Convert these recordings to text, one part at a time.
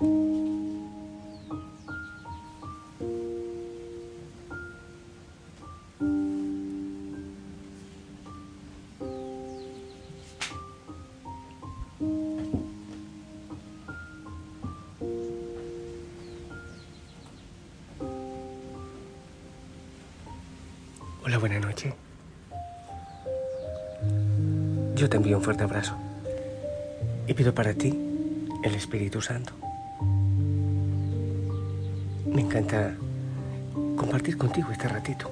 Hola, buena noche. Yo te envío un fuerte abrazo y pido para ti el Espíritu Santo. Me encanta compartir contigo este ratito.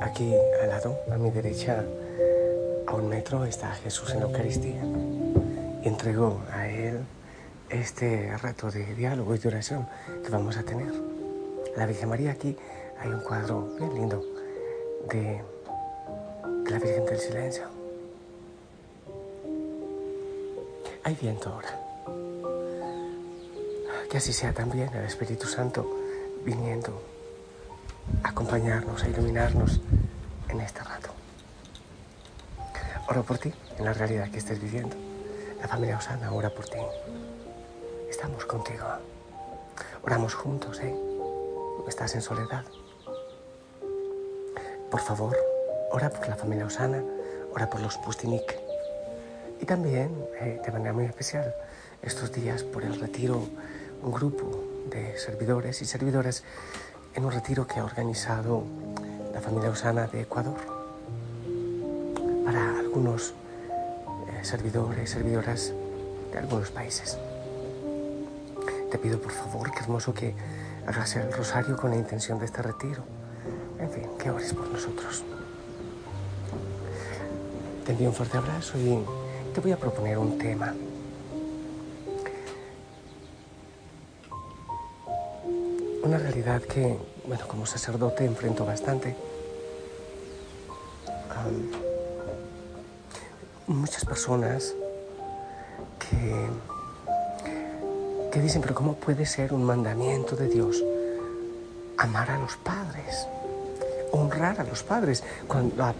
Aquí al lado, a mi derecha, a un metro, está Jesús en la Eucaristía y entrego a Él este rato de diálogo y de oración que vamos a tener. La Virgen María aquí hay un cuadro lindo de, la Virgen del Silencio. Hay viento ahora. Que así sea también el Espíritu Santo viniendo a acompañarnos, a iluminarnos en este rato. Oro por ti, en la realidad que estés viviendo. La familia Osana ora por ti. Estamos contigo. Oramos juntos, ¿eh? Estás en soledad. Por favor, ora por la familia Osana, ora por los Pustinik. Y también, eh, de manera muy especial, estos días por el retiro, un grupo de servidores y servidoras en un retiro que ha organizado la familia Osana de Ecuador para algunos eh, servidores servidoras de algunos países. Te pido por favor, qué hermoso que hagas el rosario con la intención de este retiro en fin, que ores por nosotros. Te envío un fuerte abrazo y te voy a proponer un tema. Una realidad que, bueno, como sacerdote enfrento bastante. muchas personas que, que dicen, pero ¿cómo puede ser un mandamiento de Dios amar a los padres? honrar a los padres. Cuando,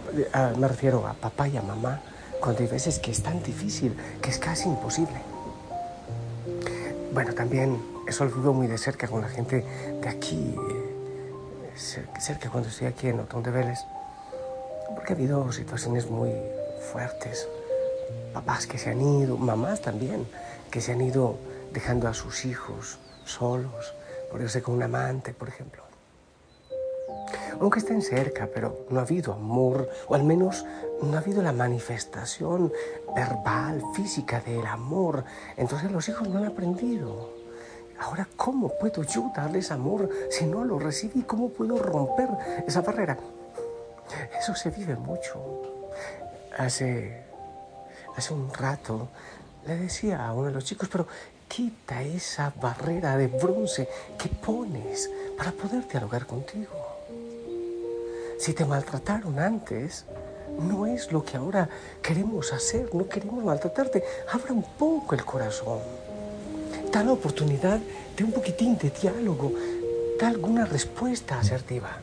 me refiero a papá y a mamá, cuando hay veces que es tan difícil, que es casi imposible. Bueno, también eso lo vivo muy de cerca con la gente de aquí, eh, cerca cuando estoy aquí en Otón de Vélez, porque ha habido situaciones muy fuertes. Papás que se han ido, mamás también, que se han ido dejando a sus hijos solos, por irse con un amante, por ejemplo aunque estén cerca, pero no ha habido amor, o al menos no ha habido la manifestación verbal, física del amor. Entonces los hijos no han aprendido. Ahora, ¿cómo puedo yo darles amor si no lo recibí? ¿Cómo puedo romper esa barrera? Eso se vive mucho. Hace, hace un rato le decía a uno de los chicos, pero quita esa barrera de bronce que pones para poder dialogar contigo. Si te maltrataron antes, no es lo que ahora queremos hacer, no queremos maltratarte. Abra un poco el corazón. Da la oportunidad de un poquitín de diálogo, da alguna respuesta asertiva.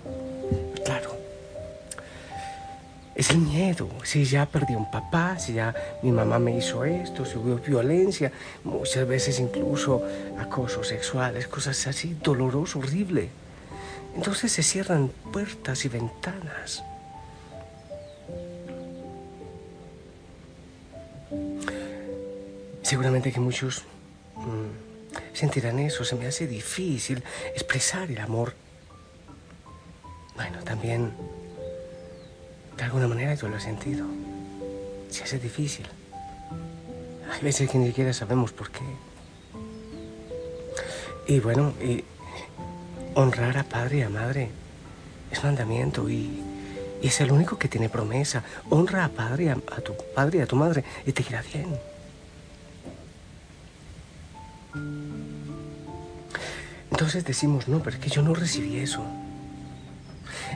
Claro, es el miedo. Si ya perdí un papá, si ya mi mamá me hizo esto, si hubo violencia, muchas veces incluso acoso sexuales, cosas así, doloroso, horrible. Entonces se cierran puertas y ventanas. Seguramente que muchos sentirán eso, se me hace difícil expresar el amor. Bueno, también de alguna manera yo lo he sentido. Se hace difícil. Hay veces que ni siquiera sabemos por qué. Y bueno, y honrar a padre y a madre es mandamiento y, es el único que tiene promesa. Honra a padre, a, a tu padre y a tu madre y te irá bien. Entonces decimos, no, pero es que yo no recibí eso.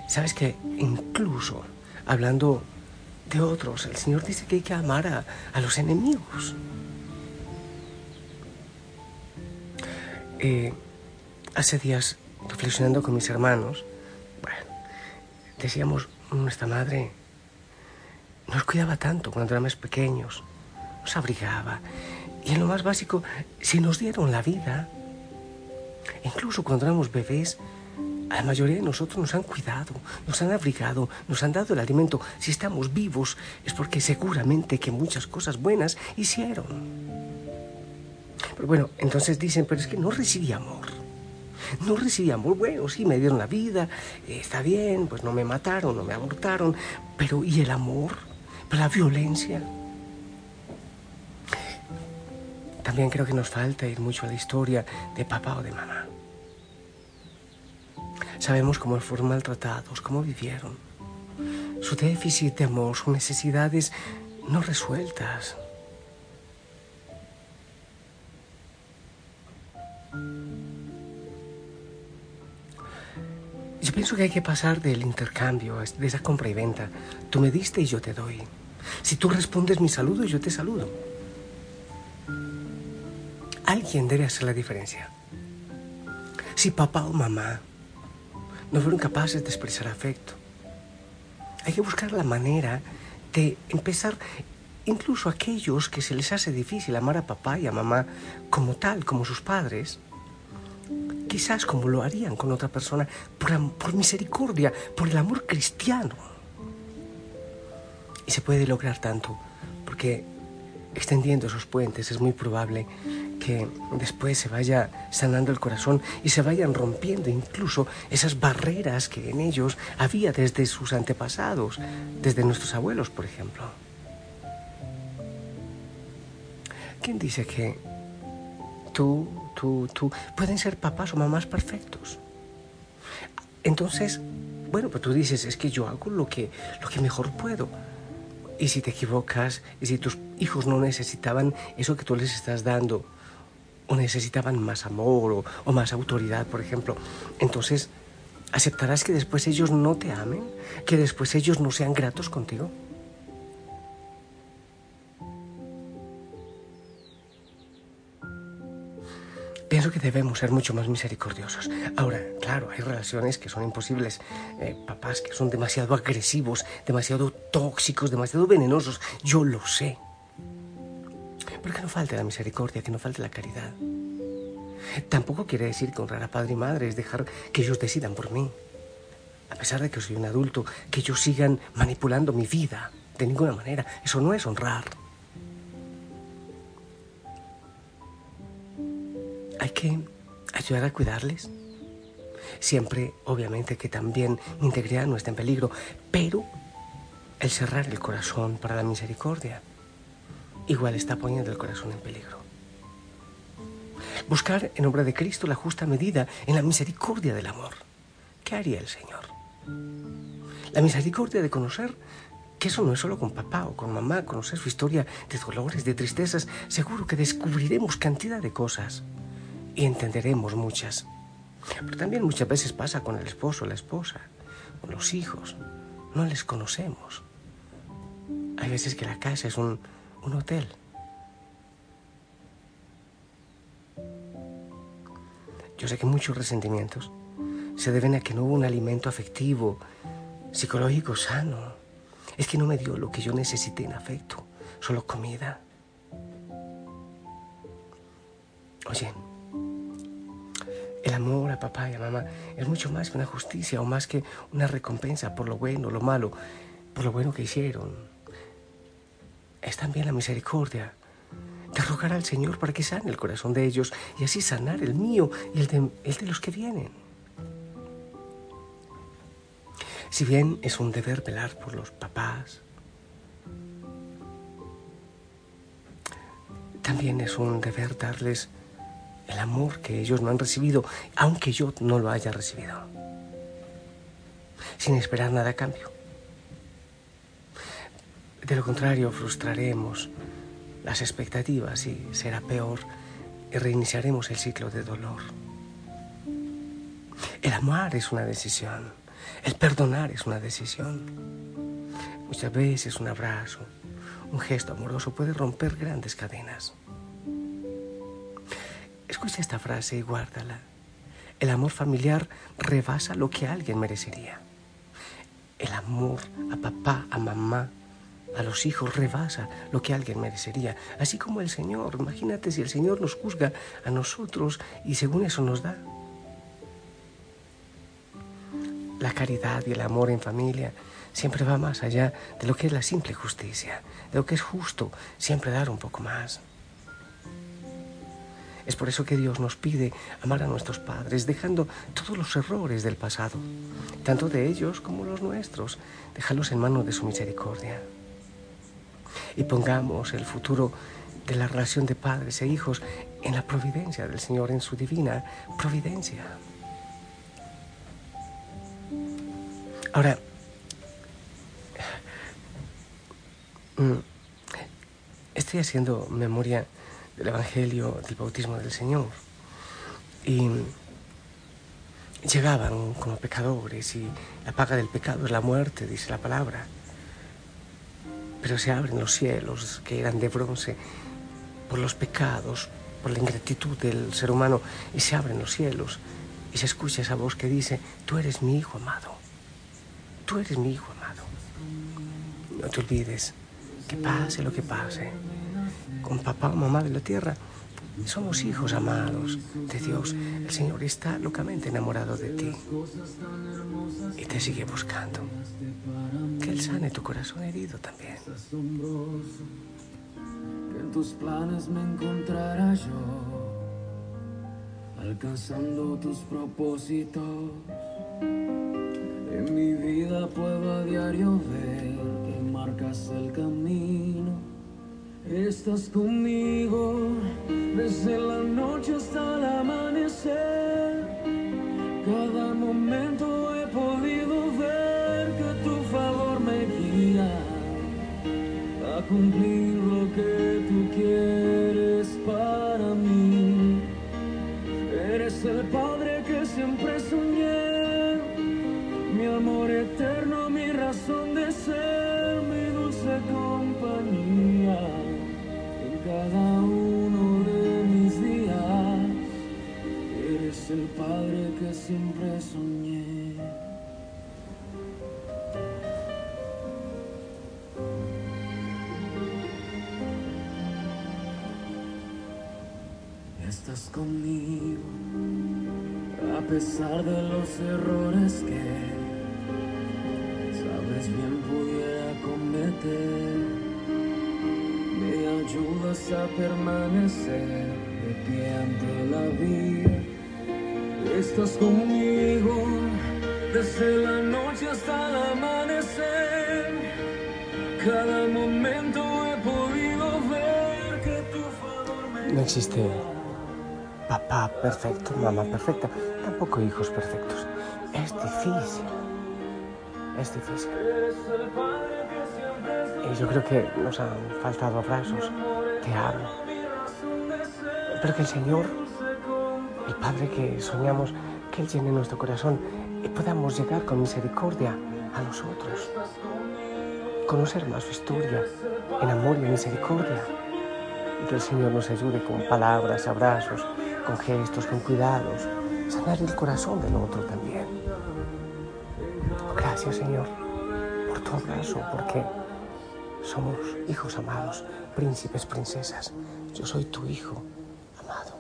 Sabes que incluso hablando de otros, el Señor dice que hay que amar a, a los enemigos. Eh, hace días reflexionando con mis hermanos, decíamos, nuestra madre nos cuidaba tanto cuando éramos pequeños, nos abrigaba, Y en lo más básico, si nos dieron la vida, incluso cuando éramos bebés, a la mayoría de nosotros nos han cuidado, nos han abrigado, nos han dado el alimento. Si estamos vivos es porque seguramente que muchas cosas buenas hicieron. Pero bueno, entonces dicen, pero es que no recibí amor. No recibí amor. Bueno, sí, me dieron la vida, eh, está bien, pues no me mataron, no me abortaron. Pero ¿y el amor? ¿La violencia? También creo que nos falta ir mucho a la historia de papá o de mamá. Sabemos cómo fueron maltratados, cómo vivieron, su déficit de amor, sus necesidades no resueltas. Yo pienso que hay que pasar del intercambio, de esa compra y venta. Tú me diste y yo te doy. Si tú respondes mi saludo, yo te saludo. Alguien debe hacer la diferencia. Si papá o mamá no fueron capaces de expresar afecto. Hay que buscar la manera de empezar, incluso aquellos que se les hace difícil amar a papá y a mamá como tal, como sus padres, quizás como lo harían con otra persona, por, por misericordia, por el amor cristiano. Y se puede lograr tanto, porque extendiendo esos puentes es muy probable que después se vaya sanando el corazón y se vayan rompiendo incluso esas barreras que en ellos había desde sus antepasados, desde nuestros abuelos, por ejemplo. ¿Quién dice que tú, tú, tú pueden ser papás o mamás perfectos? Entonces, bueno, pues tú dices, es que yo hago lo que, lo que mejor puedo. Y si te equivocas, y si tus hijos no necesitaban eso que tú les estás dando, o necesitaban más amor o, más autoridad, por ejemplo. Entonces, ¿aceptarás que después ellos no te amen? ¿Que después ellos no sean gratos contigo? Pienso que debemos ser mucho más misericordiosos. Ahora, claro, hay relaciones que son imposibles. Eh, papás que son demasiado agresivos, demasiado tóxicos, demasiado venenosos. Yo lo sé. Pero que no falte la misericordia, que no falte la caridad. Tampoco quiere decir que honrar a padre y madre es dejar que ellos decidan por mí. A pesar de que soy un adulto, que ellos sigan manipulando mi vida. De ninguna manera. Eso no es honrar. Hay que ayudar a cuidarles. Siempre, obviamente, que también mi integridad no esté en peligro, pero el cerrar el corazón para la misericordia igual está poniendo el corazón en peligro. Buscar en obra de Cristo la justa medida en la misericordia del amor. ¿Qué haría el Señor? La misericordia de conocer que eso no es solo con papá o con mamá, conocer su historia de dolores, de tristezas, seguro que descubriremos cantidad de cosas y entenderemos muchas. Pero también muchas veces pasa con el esposo, la esposa, con los hijos. No les conocemos. Hay veces que la casa es un un hotel. Yo sé que muchos resentimientos se deben a que no hubo un alimento afectivo, psicológico sano. Es que no me dio lo que yo necesité en afecto, solo comida. Oye, el amor a papá y a mamá es mucho más que una justicia o más que una recompensa por lo bueno, lo malo, por lo bueno que hicieron, es también la misericordia de rogar al Señor para que sane el corazón de ellos y así sanar el mío y el de, el de los que vienen. Si bien es un deber velar por los papás, también es un deber darles el amor que ellos no han recibido, aunque yo no lo haya recibido, sin esperar nada a cambio. De lo contrario, frustraremos las expectativas y será peor y reiniciaremos el ciclo de dolor. El amar es una decisión, el perdonar es una decisión. Muchas veces un abrazo, un gesto amoroso puede romper grandes cadenas. Escucha esta frase y guárdala. El amor familiar rebasa lo que alguien merecería. El amor a papá, a mamá, a los hijos rebasa lo que alguien merecería, así como el Señor. Imagínate si el Señor nos juzga a nosotros y según eso nos da. La caridad y el amor en familia siempre va más allá de lo que es la simple justicia, de lo que es justo, siempre dar un poco más. Es por eso que Dios nos pide amar a nuestros padres, dejando todos los errores del pasado, tanto de ellos como los nuestros, dejarlos en manos de su misericordia. Y pongamos el futuro de la relación de padres e hijos en la providencia del Señor, en su divina providencia. Ahora, mm, estoy haciendo memoria del Evangelio del bautismo del Señor. Y llegaban como pecadores y la paga del pecado es la muerte, dice la palabra. Pero se abren los cielos que eran de bronce por los pecados, por la ingratitud del ser humano, y se abren los cielos y se escucha esa voz que dice, tú eres mi hijo amado, tú eres mi hijo amado. No te olvides que pase lo que pase con papá o mamá de la tierra. Somos hijos amados de Dios. El Señor está locamente enamorado de ti y te sigue buscando. Él sane tu corazón herido también. Que en tus planes me encontrará yo, alcanzando tus propósitos. En mi vida puedo a diario ver que marcas el camino Estás conmigo desde la noche hasta el amanecer. Cada momento cumplir lo que tú quieres para mí. Eres el Padre que siempre soñé, mi amor eterno, mi razón de ser, mi dulce compañía cada uno de mis días. Eres el Padre que siempre soñé. Estás conmigo a pesar de los errores que sabes bien pudiera cometer ayudas a permanecer de pie ante la vida. Estás conmigo desde la noche hasta el amanecer. Cada momento he podido ver que tu favor me. No existe papá perfecto, mamá perfecta, tampoco hijos perfectos. Es difícil. Es difícil. Y yo creo que nos han faltado abrazos, te amo. Pero que el Señor, el Padre que soñamos, que Él llene nuestro corazón y podamos llegar con misericordia a nosotros. Conocer más su historia en amor y misericordia. Y que el Señor nos ayude con palabras, abrazos, con gestos, con cuidados, sanar el corazón del otro también. Gracias Señor por tu abrazo, porque somos hijos amados, príncipes, princesas. Yo soy tu hijo amado.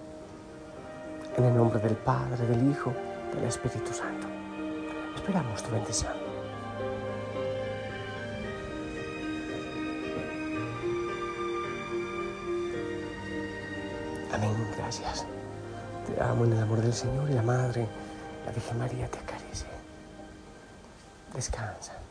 En el nombre del Padre, del Hijo, del Espíritu Santo. Esperamos tu bendición. Amén, gracias. Amo en el amor del Señor y la Madre, la Virgen María te acaricia. Descansa.